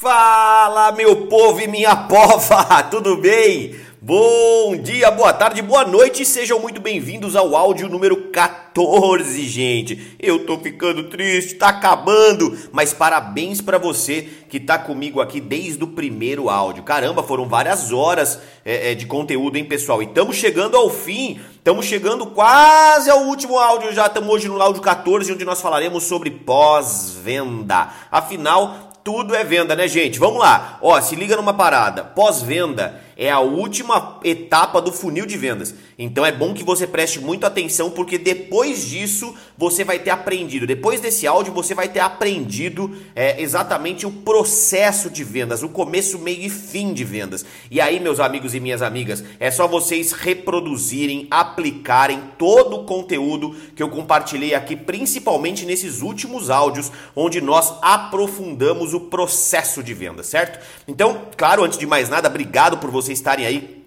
Fala, meu povo e minha pova, tudo bem? Bom dia, boa tarde, boa noite, sejam muito bem-vindos ao áudio número 14, gente. Eu tô ficando triste, tá acabando, mas parabéns para você que tá comigo aqui desde o primeiro áudio. Caramba, foram várias horas é, é, de conteúdo, hein, pessoal? E estamos chegando ao fim, estamos chegando quase ao último áudio, já estamos hoje no áudio 14, onde nós falaremos sobre pós-venda. Afinal, tudo é venda, né, gente? Vamos lá. Ó, se liga numa parada. Pós-venda é a última etapa do funil de vendas. Então é bom que você preste muito atenção porque depois disso você vai ter aprendido. Depois desse áudio você vai ter aprendido é, exatamente o processo de vendas, o começo, meio e fim de vendas. E aí, meus amigos e minhas amigas, é só vocês reproduzirem, aplicarem todo o conteúdo que eu compartilhei aqui, principalmente nesses últimos áudios, onde nós aprofundamos o processo de venda, certo? Então, claro, antes de mais nada, obrigado por você vocês estarem aí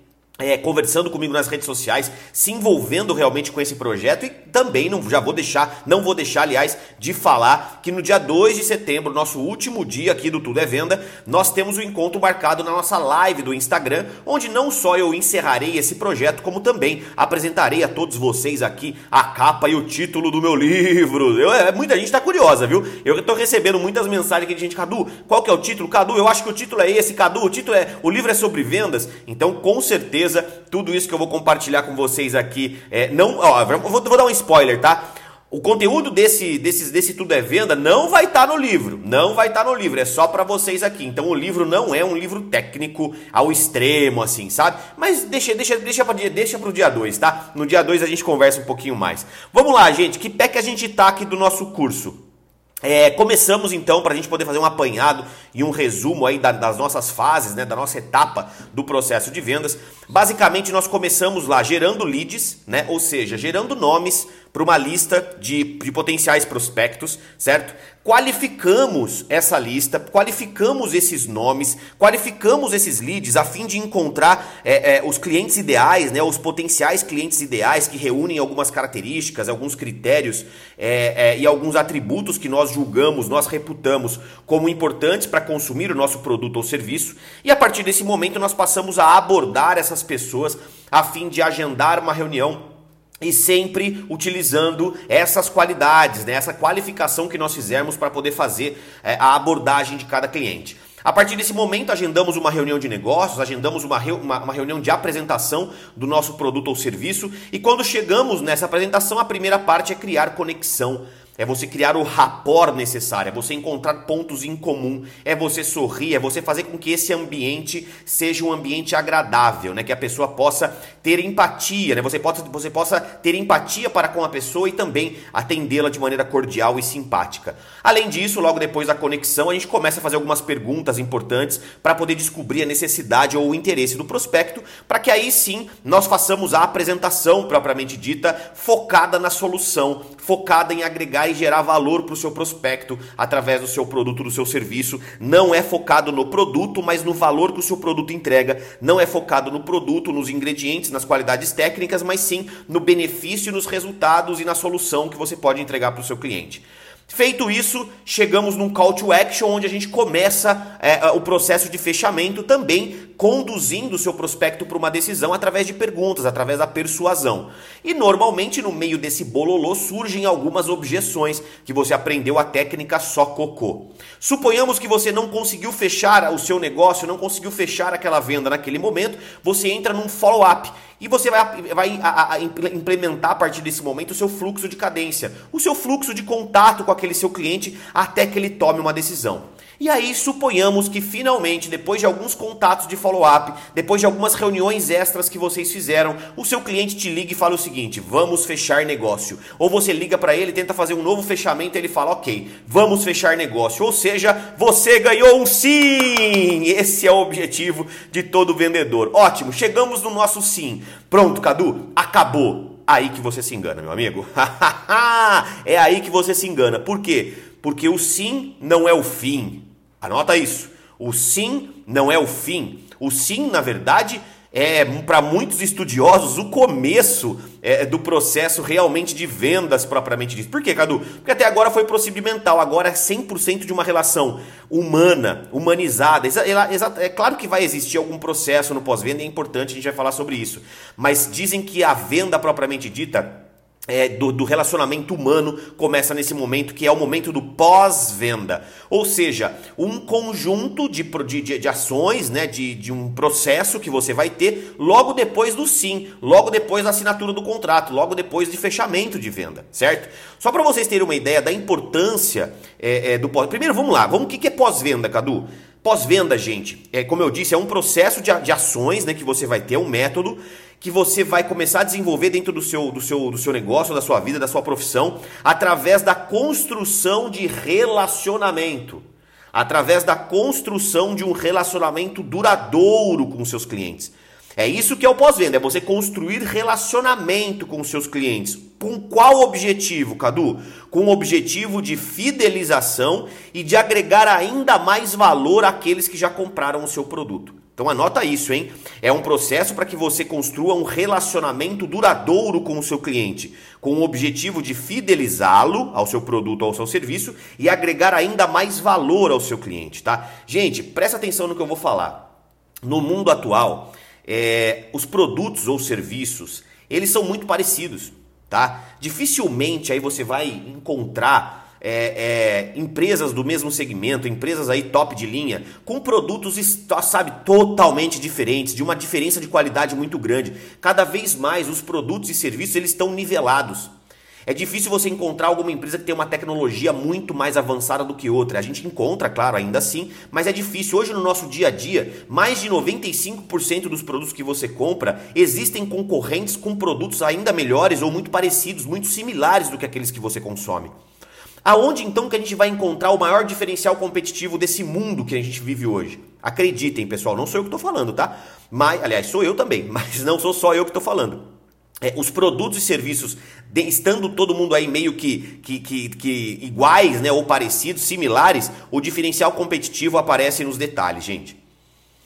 é, conversando comigo nas redes sociais, se envolvendo realmente com esse projeto e também não já vou deixar, não vou deixar, aliás, de falar que no dia 2 de setembro, nosso último dia aqui do Tudo é Venda, nós temos o um encontro marcado na nossa live do Instagram, onde não só eu encerrarei esse projeto, como também apresentarei a todos vocês aqui a capa e o título do meu livro. Eu, é, muita gente está curiosa, viu? Eu estou recebendo muitas mensagens aqui de gente, Cadu, qual que é o título? Cadu, eu acho que o título é esse, Cadu, o título é, o livro é sobre vendas, então com certeza certeza, tudo isso que eu vou compartilhar com vocês aqui, é, não, ó, vou, vou dar um spoiler, tá? O conteúdo desse, desse, desse Tudo é Venda não vai estar tá no livro. Não vai estar tá no livro, é só para vocês aqui. Então o livro não é um livro técnico ao extremo, assim, sabe? Mas deixa, deixa, deixa, pra, deixa pro dia 2, tá? No dia 2 a gente conversa um pouquinho mais. Vamos lá, gente. Que pé que a gente tá aqui do nosso curso? É, começamos então para a gente poder fazer um apanhado e um resumo aí das nossas fases, né, da nossa etapa do processo de vendas. Basicamente nós começamos lá gerando leads, né, ou seja, gerando nomes para uma lista de, de potenciais prospectos, certo? Qualificamos essa lista, qualificamos esses nomes, qualificamos esses leads a fim de encontrar é, é, os clientes ideais, né, os potenciais clientes ideais que reúnem algumas características, alguns critérios é, é e alguns atributos que nós julgamos, nós reputamos como importantes para consumir o nosso produto ou serviço. E a partir desse momento nós passamos a abordar essas pessoas a fim de agendar uma reunião e sempre utilizando essas qualidades, né, essa qualificação que nós fizermos para poder fazer é, a abordagem de cada cliente. A partir desse momento, agendamos uma reunião de negócios, agendamos uma, uma, uma, reunião de apresentação do nosso produto ou serviço, e quando chegamos nessa apresentação, a primeira parte é criar conexão é você criar o rapport necessário, é você encontrar pontos em comum, é você sorrir, é você fazer com que esse ambiente seja um ambiente agradável, né? Que a pessoa possa ter empatia, né? Você possa, você possa ter empatia para com a pessoa e também atendê-la de maneira cordial e simpática. Além disso, logo depois da conexão, a gente começa a fazer algumas perguntas importantes para poder descobrir a necessidade ou o interesse do prospecto, para que aí sim nós façamos a apresentação propriamente dita, focada na solução, focada em agregar e gerar valor para o seu prospecto através do seu produto, do seu serviço. Não é focado no produto, mas no valor que o seu produto entrega. Não é focado no produto, nos ingredientes, nas qualidades técnicas, mas sim no benefício, nos resultados e na solução que você pode entregar para o seu cliente. Feito isso, chegamos num call to action onde a gente começa é, o processo de fechamento também conduzindo o seu prospecto para uma decisão através de perguntas, através da persuasão. E normalmente no meio desse bololô surgem algumas objeções que você aprendeu a técnica só cocô. Suponhamos que você não conseguiu fechar o seu negócio, não conseguiu fechar aquela venda naquele momento, você entra num follow-up e você vai, vai a, a, implementar a partir desse momento o seu fluxo de cadência, o seu fluxo de contato com aquele seu cliente até que ele tome uma decisão. E aí suponhamos que finalmente, depois de alguns contatos de follow-up, depois de algumas reuniões extras que vocês fizeram, o seu cliente te liga e fala o seguinte: vamos fechar negócio. Ou você liga para ele, tenta fazer um novo fechamento, ele fala: ok, vamos fechar negócio. Ou seja, você ganhou um sim! Esse é o objetivo de todo vendedor. Ótimo, chegamos no nosso sim. Pronto, Cadu, acabou. Aí que você se engana, meu amigo. é aí que você se engana. Por quê? Porque o sim não é o fim. Anota isso. O sim não é o fim. O sim, na verdade, é, para muitos estudiosos, o começo é, do processo realmente de vendas propriamente dito. Por quê, Cadu? Porque até agora foi procedimental, agora é 100% de uma relação humana, humanizada. É claro que vai existir algum processo no pós-venda, é importante, a gente vai falar sobre isso. Mas dizem que a venda propriamente dita é, do, do, relacionamento humano começa nesse momento que é o momento do pós-venda. Ou seja, um conjunto de, de, de ações, né, de, de um processo que você vai ter logo depois do sim, logo depois da assinatura do contrato, logo depois de fechamento de venda, certo? Só para vocês terem uma ideia da importância é, é, do pós. Primeiro, vamos lá, vamos o que, que é pós-venda, Cadu? Pós-venda, gente, é como eu disse, é um processo de, de ações né, que você vai ter, um método que você vai começar a desenvolver dentro do seu, do seu, do seu negócio, da sua vida, da sua profissão, através da construção de relacionamento. Através da construção de um relacionamento duradouro com seus clientes. É isso que é o pós-venda, é você construir relacionamento com seus clientes. Com qual objetivo, Cadu? Com o objetivo de fidelização e de agregar ainda mais valor àqueles que já compraram o seu produto. Então anota isso, hein? É um processo para que você construa um relacionamento duradouro com o seu cliente, com o objetivo de fidelizá-lo ao seu produto ou ao seu serviço e agregar ainda mais valor ao seu cliente, tá? Gente, presta atenção no que eu vou falar. No mundo atual, é, os produtos ou serviços, eles são muito parecidos, tá? Dificilmente aí você vai encontrar é, é, empresas do mesmo segmento, empresas aí top de linha, com produtos, sabe, totalmente diferentes, de uma diferença de qualidade muito grande. Cada vez mais os produtos e serviços eles estão nivelados. É difícil você encontrar alguma empresa que tem uma tecnologia muito mais avançada do que outra. A gente encontra, claro, ainda assim, mas é difícil. Hoje no nosso dia a dia, mais de 95% dos produtos que você compra existem concorrentes com produtos ainda melhores ou muito parecidos, muito similares do que aqueles que você consome. Aonde então que a gente vai encontrar o maior diferencial competitivo desse mundo que a gente vive hoje? Acreditem, pessoal, não sou eu que estou falando, tá? Mas, aliás, sou eu também, mas não sou só eu que estou falando. É, os produtos e serviços, de, estando todo mundo aí meio que, que, que, que iguais, né, ou parecidos, similares, o diferencial competitivo aparece nos detalhes, gente.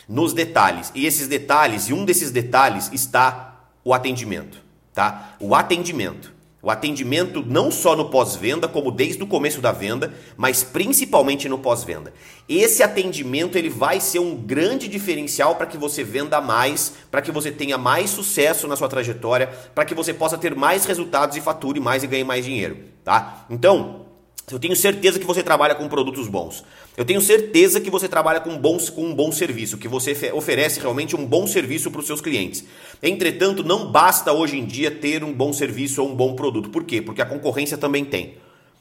Nos detalhes. E esses detalhes, e um desses detalhes está o atendimento, tá? O atendimento. O atendimento não só no pós-venda, como desde o começo da venda, mas principalmente no pós-venda. Esse atendimento ele vai ser um grande diferencial para que você venda mais, para que você tenha mais sucesso na sua trajetória, para que você possa ter mais resultados e fature mais e ganhe mais dinheiro, tá? Então, eu tenho certeza que você trabalha com produtos bons. Eu tenho certeza que você trabalha com, bons, com um bom serviço, que você oferece realmente um bom serviço para os seus clientes. Entretanto, não basta hoje em dia ter um bom serviço ou um bom produto. Por quê? Porque a concorrência também tem.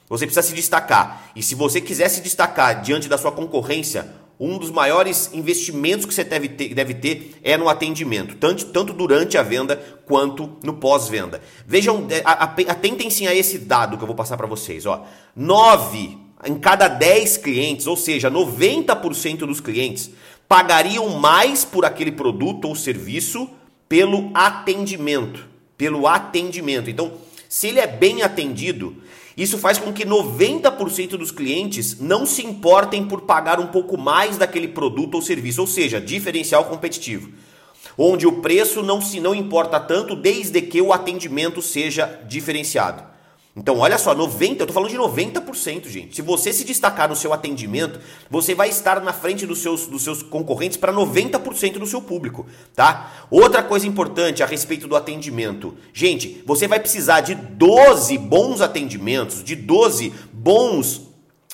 Você precisa se destacar. E se você quiser se destacar diante da sua concorrência, um dos maiores investimentos que você deve ter, deve ter é no atendimento, tanto, tanto durante a venda quanto no pós-venda. Vejam, é, atentem-se a esse dado que eu vou passar para vocês. Ó. 9 em cada 10 clientes, ou seja, 90% dos clientes, pagariam mais por aquele produto ou serviço pelo atendimento. Pelo atendimento. Então, se ele é bem atendido, isso faz com que 90% dos clientes não se importem por pagar um pouco mais daquele produto ou serviço, ou seja, diferencial competitivo. Onde o preço não se não importa tanto desde que o atendimento seja diferenciado. Então, olha só, 90, eu tô falando de 90%, gente. Se você se destacar no seu atendimento, você vai estar na frente dos seus, dos seus concorrentes para 90% do seu público, tá? Outra coisa importante a respeito do atendimento. Gente, você vai precisar de 12 bons atendimentos, de 12 bons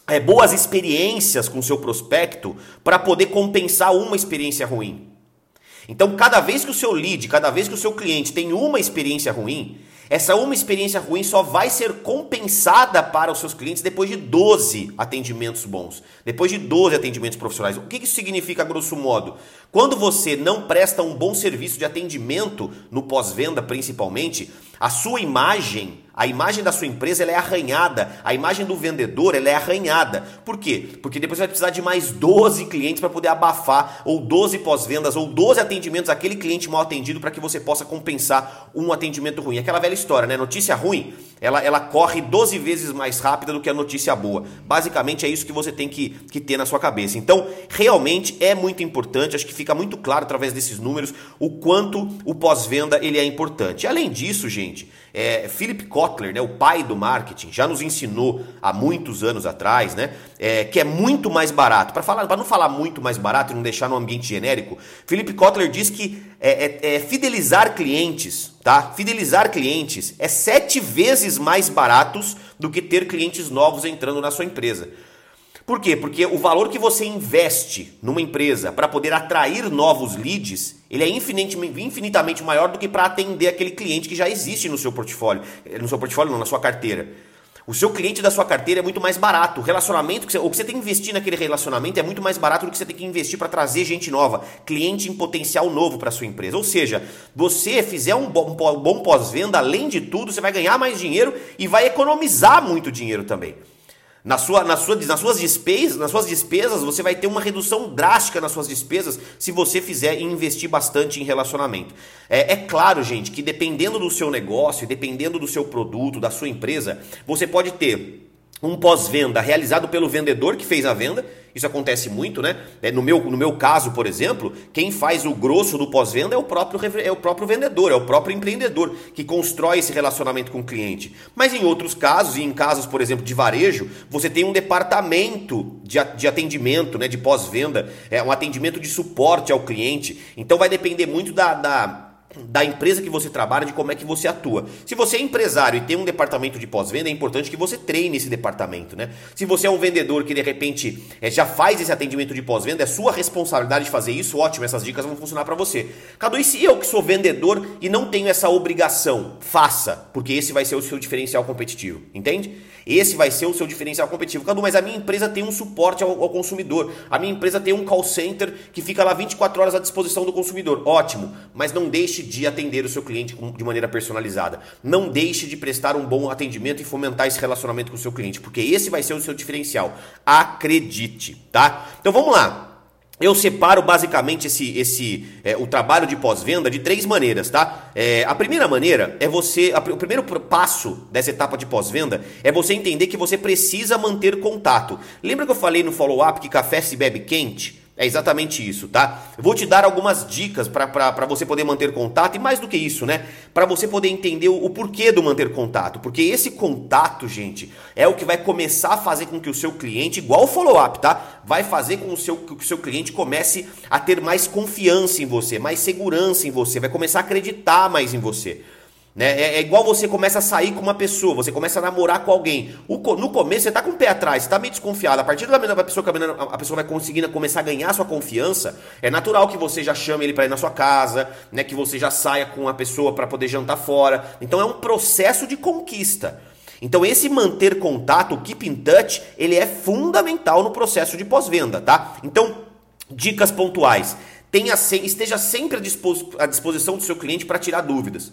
é, boas experiências com seu prospecto para poder compensar uma experiência ruim. Então, cada vez que o seu lead, cada vez que o seu cliente tem uma experiência ruim, essa uma experiência ruim só vai ser compensada para os seus clientes depois de 12 atendimentos bons, depois de 12 atendimentos profissionais. O que isso significa, grosso modo? Quando você não presta um bom serviço de atendimento no pós-venda, principalmente, A sua imagem a imagem da sua empresa é arranhada, a imagem do vendedor é arranhada. Por quê? Porque depois você vai precisar de mais 12 clientes para poder abafar, ou 12 pós-vendas, ou 12 atendimentos àquele cliente mal atendido para que você possa compensar um atendimento ruim. Aquela velha história, né? Notícia ruim, ela, ela corre 12 vezes mais rápida do que a notícia boa. Basicamente é isso que você tem que, que ter na sua cabeça. Então, realmente é muito importante, acho que fica muito claro através desses números o quanto o pós-venda ele é importante. Além disso, gente, é, Philip Kotler, né, o pai do marketing, já nos ensinou há muitos anos atrás, né, é, que é muito mais barato. Para falar, para não falar muito mais barato e não deixar no ambiente genérico, Philip Kotler diz que é, é, é, fidelizar clientes, tá? Fidelizar clientes é sete vezes mais baratos do que ter clientes novos entrando na sua empresa. Por quê? Porque o valor que você investe numa empresa para poder atrair novos leads, ele é infinitamente, maior do que para atender aquele cliente que já existe no seu portfólio. No seu portfólio, não, na sua carteira. O seu cliente da sua carteira é muito mais barato. O relacionamento, que você, o que você tem que investir naquele relacionamento é muito mais barato do que você tem que investir para trazer gente nova, cliente em potencial novo para sua empresa. Ou seja, você fizer um bom, bom pós-venda, além de tudo, você vai ganhar mais dinheiro e vai economizar muito dinheiro também. Na sua, na sua, nas, suas despesas, nas suas despesas, você vai ter uma redução drástica nas suas despesas se você fizer investir bastante em relacionamento. É, é claro, gente, que dependendo do seu negócio, dependendo do seu produto, da sua empresa, você pode ter um pós-venda realizado pelo vendedor que fez a venda. Isso acontece muito, né? É, no meu, no meu caso, por exemplo, quem faz o grosso do pós-venda é o próprio é o próprio vendedor, é o próprio empreendedor que constrói esse relacionamento com o cliente. Mas em outros casos, e em casos, por exemplo, de varejo, você tem um departamento de, de atendimento, né, de pós-venda, é um atendimento de suporte ao cliente. Então vai depender muito da, da da empresa que você trabalha, de como é que você atua. Se você é empresário e tem um departamento de pós-venda, é importante que você treine esse departamento, né? Se você é um vendedor que de repente é, já faz esse atendimento de pós-venda, é sua responsabilidade de fazer isso, ótimo, essas dicas vão funcionar para você. Cadu, e se eu que sou vendedor e não tenho essa obrigação? Faça, porque esse vai ser o seu diferencial competitivo, entende? Esse vai ser o seu diferencial competitivo. Cadu, mas a minha empresa tem um suporte ao, ao, consumidor. A minha empresa tem um call center que fica lá 24 horas à disposição do consumidor. Ótimo, mas não deixe de atender o seu cliente de maneira personalizada. Não deixe de prestar um bom atendimento e fomentar esse relacionamento com o seu cliente, porque esse vai ser o seu diferencial. Acredite, tá? Então vamos lá. Eu separo basicamente esse, esse é, o trabalho de pós-venda de três maneiras, tá? É, a primeira maneira é você. A, o primeiro passo dessa etapa de pós-venda é você entender que você precisa manter contato. Lembra que eu falei no follow-up que café se bebe quente? É exatamente isso, tá? Vou te dar algumas dicas para você poder manter contato e mais do que isso, né? Para você poder entender o, o, porquê do manter contato. Porque esse contato, gente, é o que vai começar a fazer com que o seu cliente, igual o follow-up, tá? Vai fazer com o seu, que o seu cliente comece a ter mais confiança em você, mais segurança em você, vai começar a acreditar mais em você. Né? É, é, igual você começa a sair com uma pessoa, você começa a namorar com alguém. O, no começo você tá com o pé atrás, você tá meio desconfiado. A partir do momento que a pessoa, a pessoa vai conseguindo começar a ganhar sua confiança, é natural que você já chame ele para ir na sua casa, né? que você já saia com a pessoa para poder jantar fora. Então é um processo de conquista. Então esse manter contato, o keep in touch, ele é fundamental no processo de pós-venda, tá? Então, dicas pontuais. Tenha, esteja sempre à disposição do seu cliente para tirar dúvidas.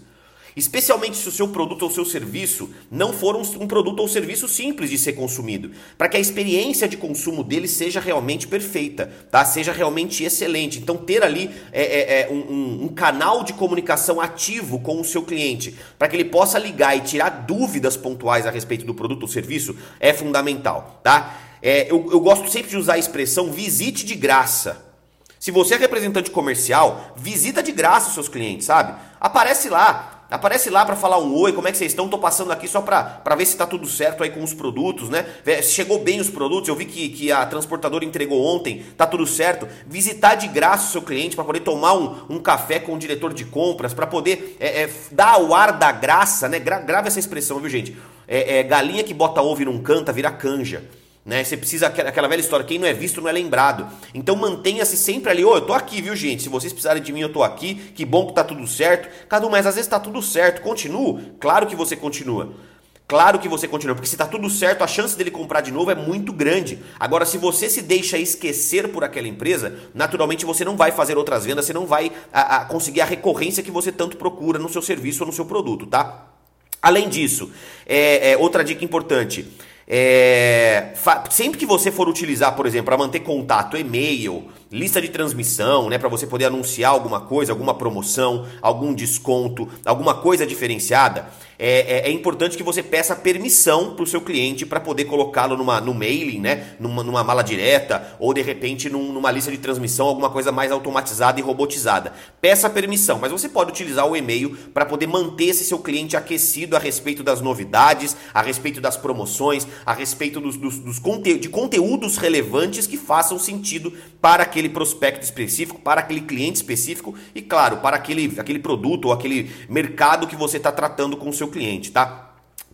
Especialmente se o seu produto ou seu serviço não for um, um produto ou serviço simples de ser consumido, para que a experiência de consumo dele seja realmente perfeita, tá? Seja realmente excelente. Então ter ali é, é, é um, um, canal de comunicação ativo com o seu cliente, para que ele possa ligar e tirar dúvidas pontuais a respeito do produto ou serviço é fundamental, tá? É, eu, eu gosto sempre de usar a expressão visite de graça. Se você é representante comercial, visita de graça os seus clientes, sabe? Aparece lá, Aparece lá para falar um oi, como é que vocês estão? Tô passando aqui só para ver se tá tudo certo aí com os produtos, né? Chegou bem os produtos, eu vi que, que a transportadora entregou ontem, tá tudo certo. Visitar de graça o seu cliente para poder tomar um, um café com o diretor de compras, para poder é, é, dar o ar da graça, né? Gra grave essa expressão, viu gente? É, é, galinha que bota ovo e não canta vira canja. Né? Você precisa, aquela velha história, quem não é visto não é lembrado. Então mantenha-se sempre ali, ô, oh, eu tô aqui, viu gente? Se vocês precisarem de mim, eu tô aqui, que bom que tá tudo certo. Cadu, mas às vezes tá tudo certo, continuo? Claro que você continua. Claro que você continua, porque se tá tudo certo, a chance dele comprar de novo é muito grande. Agora, se você se deixa esquecer por aquela empresa, naturalmente você não vai fazer outras vendas, você não vai a, a conseguir a recorrência que você tanto procura no seu serviço ou no seu produto, tá? Além disso, é, é, outra dica importante. É, sempre que você for utilizar, por exemplo, para manter contato, e-mail, lista de transmissão, né, para você poder anunciar alguma coisa, alguma promoção, algum desconto, alguma coisa diferenciada, é, é, é importante que você peça permissão para o seu cliente para poder colocá-lo numa, no mailing, né, numa, numa mala direta ou de repente num, numa lista de transmissão, alguma coisa mais automatizada e robotizada. Peça permissão, mas você pode utilizar o e-mail para poder manter esse seu cliente aquecido a respeito das novidades, a respeito das promoções, a respeito dos, dos, dos conte de conteúdos relevantes que façam sentido para aquele prospecto específico, para aquele cliente específico e, claro, para aquele, aquele produto ou aquele mercado que você está tratando com o seu cliente, tá?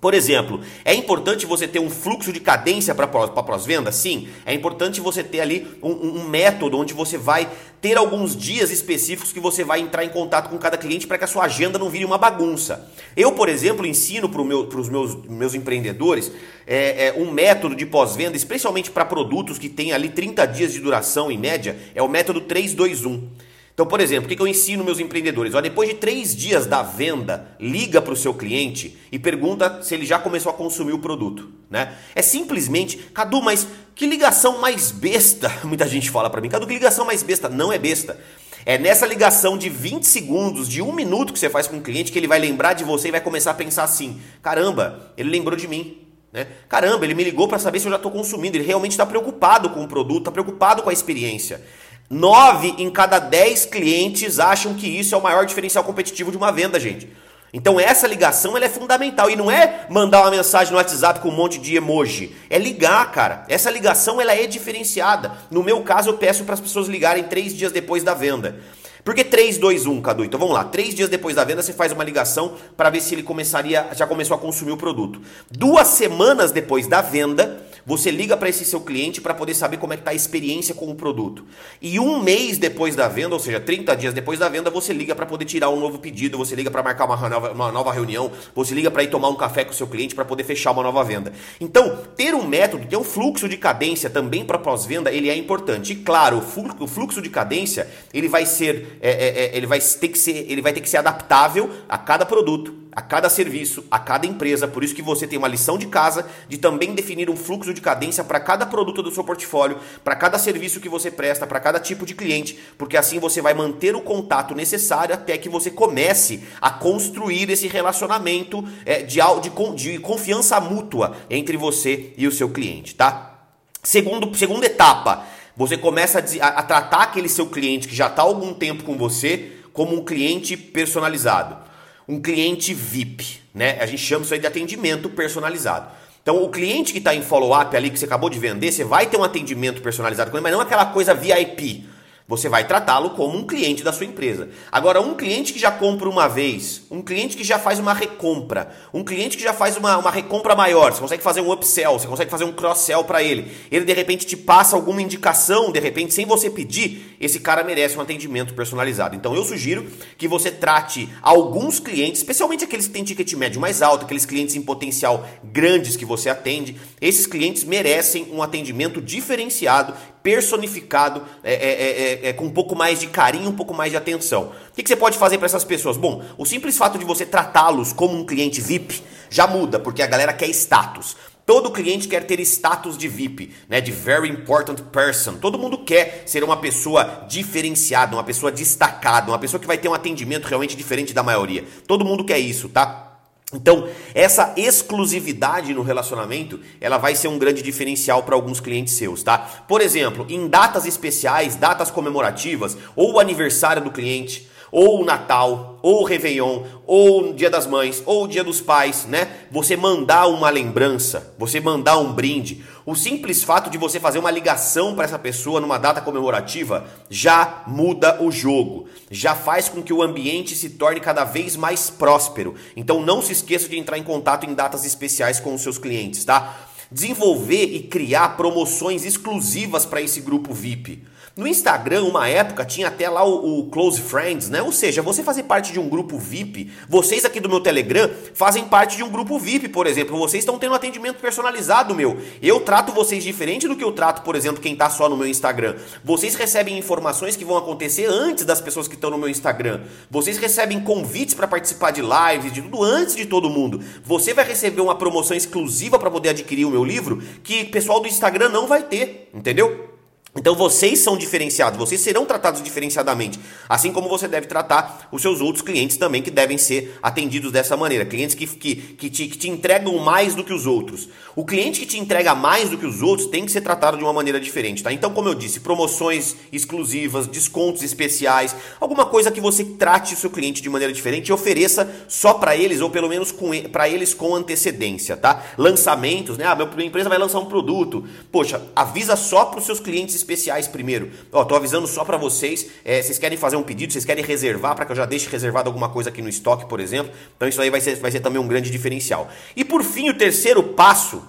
Por exemplo, é importante você ter um fluxo de cadência para pós-venda? Sim. É importante você ter ali um, um, método onde você vai ter alguns dias específicos que você vai entrar em contato com cada cliente para que a sua agenda não vire uma bagunça. Eu, por exemplo, ensino para meu, os meus, meus empreendedores é, é, um método de pós-venda, especialmente para produtos que têm ali 30 dias de duração em média, é o método 321. Então, por exemplo, o que eu ensino meus empreendedores? Ó, depois de três dias da venda, liga para o seu cliente e pergunta se ele já começou a consumir o produto. Né? É simplesmente, Cadu, mas que ligação mais besta? Muita gente fala para mim, Cadu, que ligação mais besta? Não é besta. É nessa ligação de 20 segundos, de um minuto que você faz com o cliente, que ele vai lembrar de você e vai começar a pensar assim: caramba, ele lembrou de mim. Né? Caramba, ele me ligou para saber se eu já estou consumindo. Ele realmente está preocupado com o produto, está preocupado com a experiência. Nove em cada dez clientes acham que isso é o maior diferencial competitivo de uma venda, gente. Então essa ligação ela é fundamental e não é mandar uma mensagem no WhatsApp com um monte de emoji, é ligar, cara. Essa ligação ela é diferenciada. No meu caso eu peço para as pessoas ligarem três dias depois da venda. Por que 3, 2, 1, Cadu? Então vamos lá. Três dias depois da venda, você faz uma ligação para ver se ele começaria, já começou a consumir o produto. Duas semanas depois da venda, você liga para esse seu cliente para poder saber como é que está a experiência com o produto. E um mês depois da venda, ou seja, 30 dias depois da venda, você liga para poder tirar um novo pedido, você liga para marcar uma nova, uma nova reunião, você liga para ir tomar um café com o seu cliente para poder fechar uma nova venda. Então, ter um método, ter um fluxo de cadência também para pós-venda, ele é importante. E claro, o fluxo de cadência, ele vai ser, é, é, é, ele vai ter que ser, ele vai ter que ser adaptável a cada produto a cada serviço, a cada empresa. Por isso que você tem uma lição de casa de também definir um fluxo de cadência para cada produto do seu portfólio, para cada serviço que você presta, para cada tipo de cliente, porque assim você vai manter o contato necessário até que você comece a construir esse relacionamento é, de, de, de confiança mútua entre você e o seu cliente, tá? Segundo, segunda etapa, você começa a, a tratar aquele seu cliente que já está há algum tempo com você como um cliente personalizado um cliente VIP, né? A gente chama isso aí de atendimento personalizado. Então, o cliente que está em follow-up ali, que você acabou de vender, você vai ter um atendimento personalizado com ele, mas não aquela coisa VIP. Você vai tratá-lo como um cliente da sua empresa. Agora, um cliente que já compra uma vez, um cliente que já faz uma recompra, um cliente que já faz uma, uma recompra maior, você consegue fazer um upsell, você consegue fazer um cross-sell para ele. Ele de repente te passa alguma indicação, de repente, sem você pedir, esse cara merece um atendimento personalizado. Então, eu sugiro que você trate alguns clientes, especialmente aqueles que têm ticket médio mais alto, aqueles clientes em potencial grandes que você atende, esses clientes merecem um atendimento diferenciado personificado, é é, é, é, é, com um pouco mais de carinho, um pouco mais de atenção. O que, que você pode fazer para essas pessoas? Bom, o simples fato de você tratá-los como um cliente VIP já muda, porque a galera quer status. Todo cliente quer ter status de VIP, né, de very important person. Todo mundo quer ser uma pessoa diferenciada, uma pessoa destacada, uma pessoa que vai ter um atendimento realmente diferente da maioria. Todo mundo quer isso, tá? Então, essa exclusividade no relacionamento, ela vai ser um grande diferencial para alguns clientes seus, tá? Por exemplo, em datas especiais, datas comemorativas, ou o aniversário do cliente, ou o Natal, ou o Réveillon, ou o Dia das Mães, ou o Dia dos Pais, né? Você mandar uma lembrança, você mandar um brinde, o simples fato de você fazer uma ligação para essa pessoa numa data comemorativa já muda o jogo, já faz com que o ambiente se torne cada vez mais próspero. Então não se esqueça de entrar em contato em datas especiais com os seus clientes, tá? Desenvolver e criar promoções exclusivas para esse grupo VIP. No Instagram, uma época, tinha até lá o, o, Close Friends, né? Ou seja, você fazer parte de um grupo VIP. Vocês aqui do meu Telegram fazem parte de um grupo VIP, por exemplo. Vocês estão tendo atendimento personalizado meu. Eu trato vocês diferente do que eu trato, por exemplo, quem está só no meu Instagram. Vocês recebem informações que vão acontecer antes das pessoas que estão no meu Instagram. Vocês recebem convites para participar de lives, de tudo antes de todo mundo. Você vai receber uma promoção exclusiva para poder adquirir o meu livro que o pessoal do Instagram não vai ter, entendeu? Então vocês são diferenciados, vocês serão tratados diferenciadamente, assim como você deve tratar os seus outros clientes também, que devem ser atendidos dessa maneira. Clientes que, que, que, te, que te entregam mais do que os outros. O cliente que te entrega mais do que os outros tem que ser tratado de uma maneira diferente, tá? Então, como eu disse, promoções exclusivas, descontos especiais, alguma coisa que você trate o seu cliente de maneira diferente e ofereça só para eles, ou pelo menos para eles com antecedência, tá? Lançamentos, né? Ah, minha empresa vai lançar um produto. Poxa, avisa só para os seus clientes especiais primeiro. Ó, tô avisando só para vocês, é, vocês querem fazer um pedido, vocês querem reservar para que eu já deixe reservado alguma coisa aqui no estoque, por exemplo. Então isso aí vai ser, vai ser também um grande diferencial. E por fim, o terceiro passo,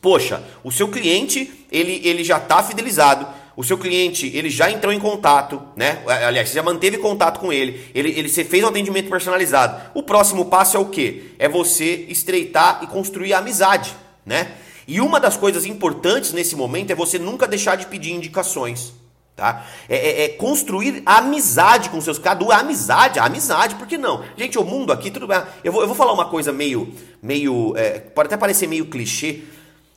poxa, o seu cliente, ele, ele já está fidelizado, o seu cliente ele já entrou em contato, né? Aliás, você já manteve contato com ele, ele, ele você fez um atendimento personalizado. O próximo passo é o quê? É você estreitar e construir a amizade, né? E uma das coisas importantes nesse momento é você nunca deixar de pedir indicações. Tá? É, é, é construir amizade com seus Cadu, amizade, amizade, por que não? Gente, o mundo aqui, tudo bem. Eu vou, eu vou falar uma coisa meio. meio é, pode até parecer meio clichê,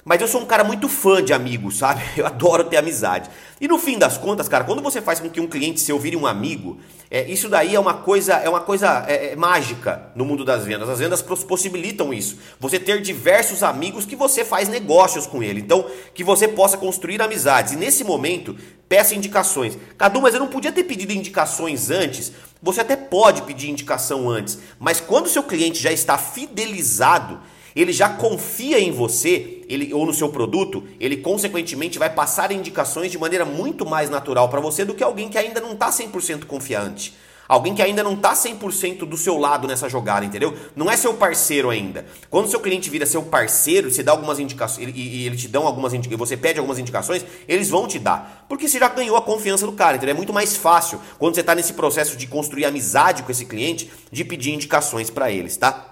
mas eu sou um cara muito fã de amigos, sabe? Eu adoro ter amizade. E no fim das contas, cara, quando você faz com que um cliente seu vire um amigo, é, isso daí é uma coisa, é uma coisa é, é, mágica no mundo das vendas. As vendas possibilitam isso. Você ter diversos amigos que você faz negócios com ele. Então, que você possa construir amizades. E nesse momento, peça indicações. Cadu, mas eu não podia ter pedido indicações antes. Você até pode pedir indicação antes, mas quando o seu cliente já está fidelizado, ele já confia em você, ele ou no seu produto, ele consequentemente vai passar indicações de maneira muito mais natural para você do que alguém que ainda não está 100% confiante. Alguém que ainda não está 100% do seu lado nessa jogada, entendeu? Não é seu parceiro ainda. Quando seu cliente vira seu parceiro, você dá algumas indicações e, e ele te dão algumas indicações, você pede algumas indicações, eles vão te dar. Porque você já ganhou a confiança do cara, entendeu? É muito mais fácil quando você está nesse processo de construir amizade com esse cliente, de pedir indicações para eles, tá?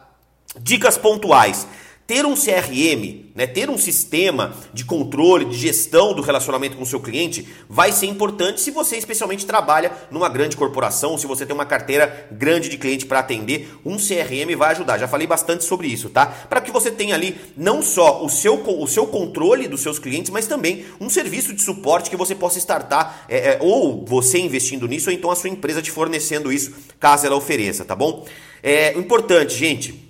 Dicas pontuais. Ter um CRM, né, ter um sistema de controle, de gestão do relacionamento com o seu cliente vai ser importante se você especialmente trabalha numa grande corporação, se você tem uma carteira grande de cliente para atender, um CRM vai ajudar. Já falei bastante sobre isso, tá? Para que você tenha ali não só o seu, o seu controle dos seus clientes, mas também um serviço de suporte que você possa startar, é, é, ou você investindo nisso, ou então a sua empresa te fornecendo isso, caso ela ofereça, tá bom? É importante, gente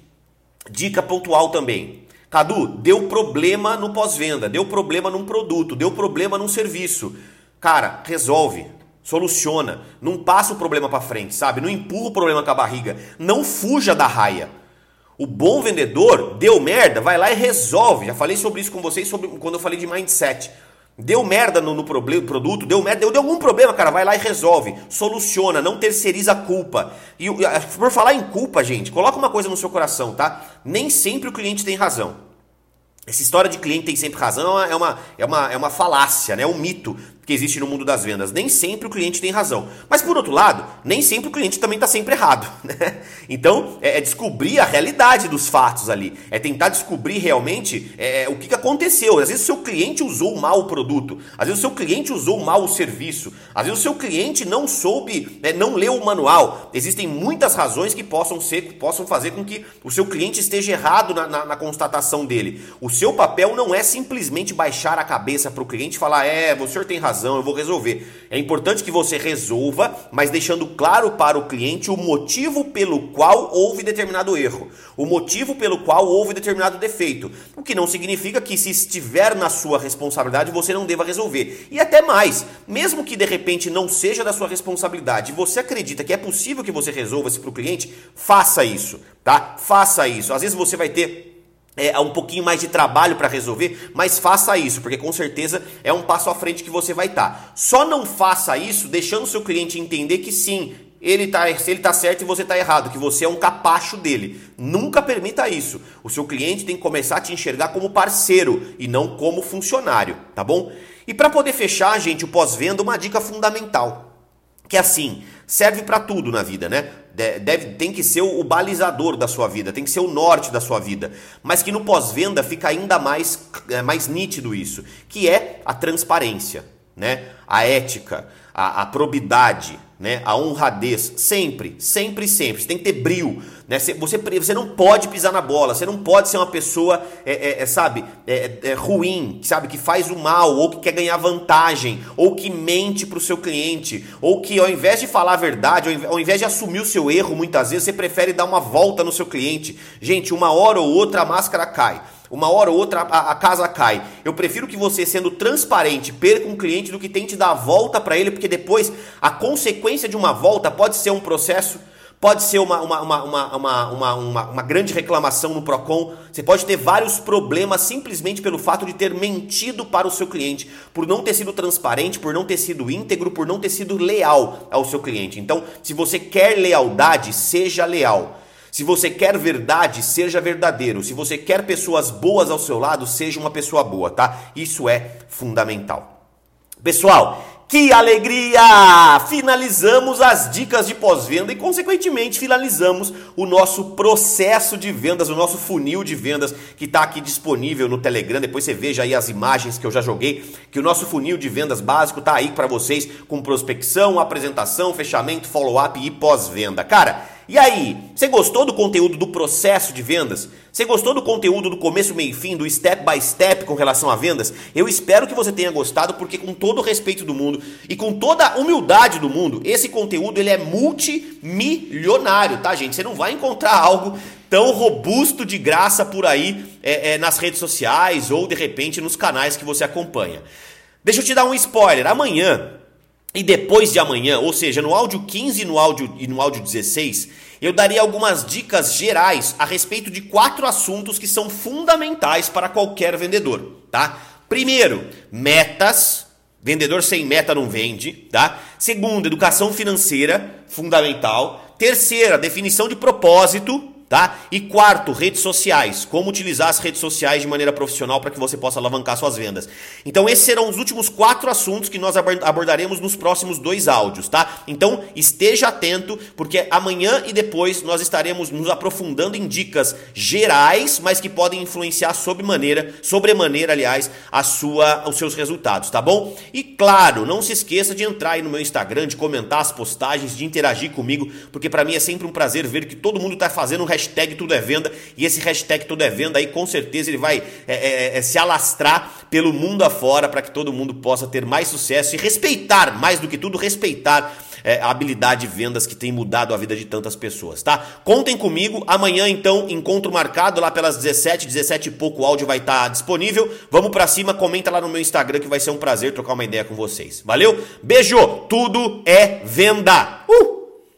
Dica pontual também. Cadu, deu problema no pós-venda, deu problema num produto, deu problema num serviço. Cara, resolve, soluciona, não passa o problema para frente, sabe? Não empurra o problema com a barriga, não fuja da raia. O bom vendedor deu merda, vai lá e resolve. Já falei sobre isso com vocês sobre, quando eu falei de mindset. Deu merda no, no problema, produto, deu merda, deu, deu algum problema, cara, vai lá e resolve, soluciona, não terceiriza a culpa. E por falar em culpa, gente, coloca uma coisa no seu coração, tá? Nem sempre o cliente tem razão. Essa história de cliente tem sempre razão é uma, é uma, é uma falácia, né? é um mito que existe no mundo das vendas. Nem sempre o cliente tem razão. Mas por outro lado, nem sempre o cliente também está sempre errado. Né? Então, é, é, descobrir a realidade dos fatos ali. É tentar descobrir realmente é, é, o que, que aconteceu. Às vezes o seu cliente usou mal o produto. Às vezes o seu cliente usou mal o serviço. Às vezes o seu cliente não soube, né, não leu o manual. Existem muitas razões que possam ser, possam fazer com que o seu cliente esteja errado na, na, na constatação dele. O seu papel não é simplesmente baixar a cabeça para o cliente e falar, é, o senhor tem razão razão, eu vou resolver. É importante que você resolva, mas deixando claro para o cliente o motivo pelo qual houve determinado erro, o motivo pelo qual houve determinado defeito. O que não significa que, se estiver na sua responsabilidade, você não deva resolver. E até mais, mesmo que de repente não seja da sua responsabilidade, você acredita que é possível que você resolva isso para o cliente, faça isso, tá? Faça isso. Às vezes você vai ter é, um pouquinho mais de trabalho para resolver, mas faça isso, porque com certeza é um passo à frente que você vai estar. Tá. Só não faça isso deixando seu cliente entender que sim, ele está ele tá certo e você está errado, que você é um capacho dele. Nunca permita isso. O seu cliente tem que começar a te enxergar como parceiro e não como funcionário, tá bom? E para poder fechar, gente, o pós-venda, uma dica fundamental, que é assim, serve para tudo na vida, né? Deve, tem que ser o, balizador da sua vida, tem que ser o norte da sua vida, mas que no pós-venda fica ainda mais, é, mais nítido isso, que é a transparência, né? A ética, a, a probidade, né? A honradez, sempre, sempre, sempre. Você tem que ter brilho, né? Você, você não pode pisar na bola, você não pode ser uma pessoa, é, é, é sabe, é, é, ruim, sabe, que faz o mal, ou que quer ganhar vantagem, ou que mente para o seu cliente, ou que ao invés de falar a verdade, ao invés de assumir o seu erro, muitas vezes você prefere dar uma volta no seu cliente. Gente, uma hora ou outra a máscara cai. Uma hora ou outra a, a, casa cai. Eu prefiro que você, sendo transparente, perca um cliente do que tente dar a volta para ele, porque depois a consequência de uma volta pode ser um processo, pode ser uma, uma, uma, uma, uma, uma, uma grande reclamação no PROCON. Você pode ter vários problemas simplesmente pelo fato de ter mentido para o seu cliente, por não ter sido transparente, por não ter sido íntegro, por não ter sido leal ao seu cliente. Então, se você quer lealdade, seja leal. Se você quer verdade, seja verdadeiro. Se você quer pessoas boas ao seu lado, seja uma pessoa boa, tá? Isso é fundamental. Pessoal, que alegria! Finalizamos as dicas de pós-venda e, consequentemente, finalizamos o nosso processo de vendas, o nosso funil de vendas que está aqui disponível no Telegram. Depois você veja aí as imagens que eu já joguei, que o nosso funil de vendas básico está aí para vocês com prospecção, apresentação, fechamento, follow-up e pós-venda. Cara, e aí, você gostou do conteúdo do processo de vendas? Você gostou do conteúdo do começo, meio e fim, do step by step com relação a vendas? Eu espero que você tenha gostado, porque com todo o respeito do mundo e com toda a humildade do mundo, esse conteúdo ele é multimilionário, tá, gente? Você não vai encontrar algo tão robusto de graça por aí é, é, nas redes sociais ou de repente nos canais que você acompanha. Deixa eu te dar um spoiler. Amanhã e depois de amanhã, ou seja, no áudio 15 e no áudio, e no áudio 16, eu daria algumas dicas gerais a respeito de quatro assuntos que são fundamentais para qualquer vendedor, tá? Primeiro, metas. Vendedor sem meta não vende, tá? Segundo, educação financeira, fundamental. Terceira, definição de propósito, tá? E quarto, redes sociais. Como utilizar as redes sociais de maneira profissional para que você possa alavancar suas vendas. Então, esses serão os últimos quatro assuntos que nós abordaremos nos próximos dois áudios, tá? Então, esteja atento, porque amanhã e depois nós estaremos nos aprofundando em dicas gerais, mas que podem influenciar sobremaneira, sobremaneira, aliás, a sua, os seus resultados, tá bom? E claro, não se esqueça de entrar aí no meu Instagram, de comentar as postagens, de interagir comigo, porque para mim é sempre um prazer ver que todo mundo está fazendo um hashtag tudo é venda e esse hashtag tudo é venda aí com certeza ele vai é, é, é, se alastrar pelo mundo afora para que todo mundo possa ter mais sucesso e respeitar, mais do que tudo, respeitar é, a habilidade de vendas que tem mudado a vida de tantas pessoas, tá? Contem comigo, amanhã então, encontro marcado lá pelas 17, 17 e pouco o áudio vai estar tá disponível. Vamos para cima, comenta lá no meu Instagram que vai ser um prazer trocar uma ideia com vocês. Valeu? Beijo, tudo é venda. Uh!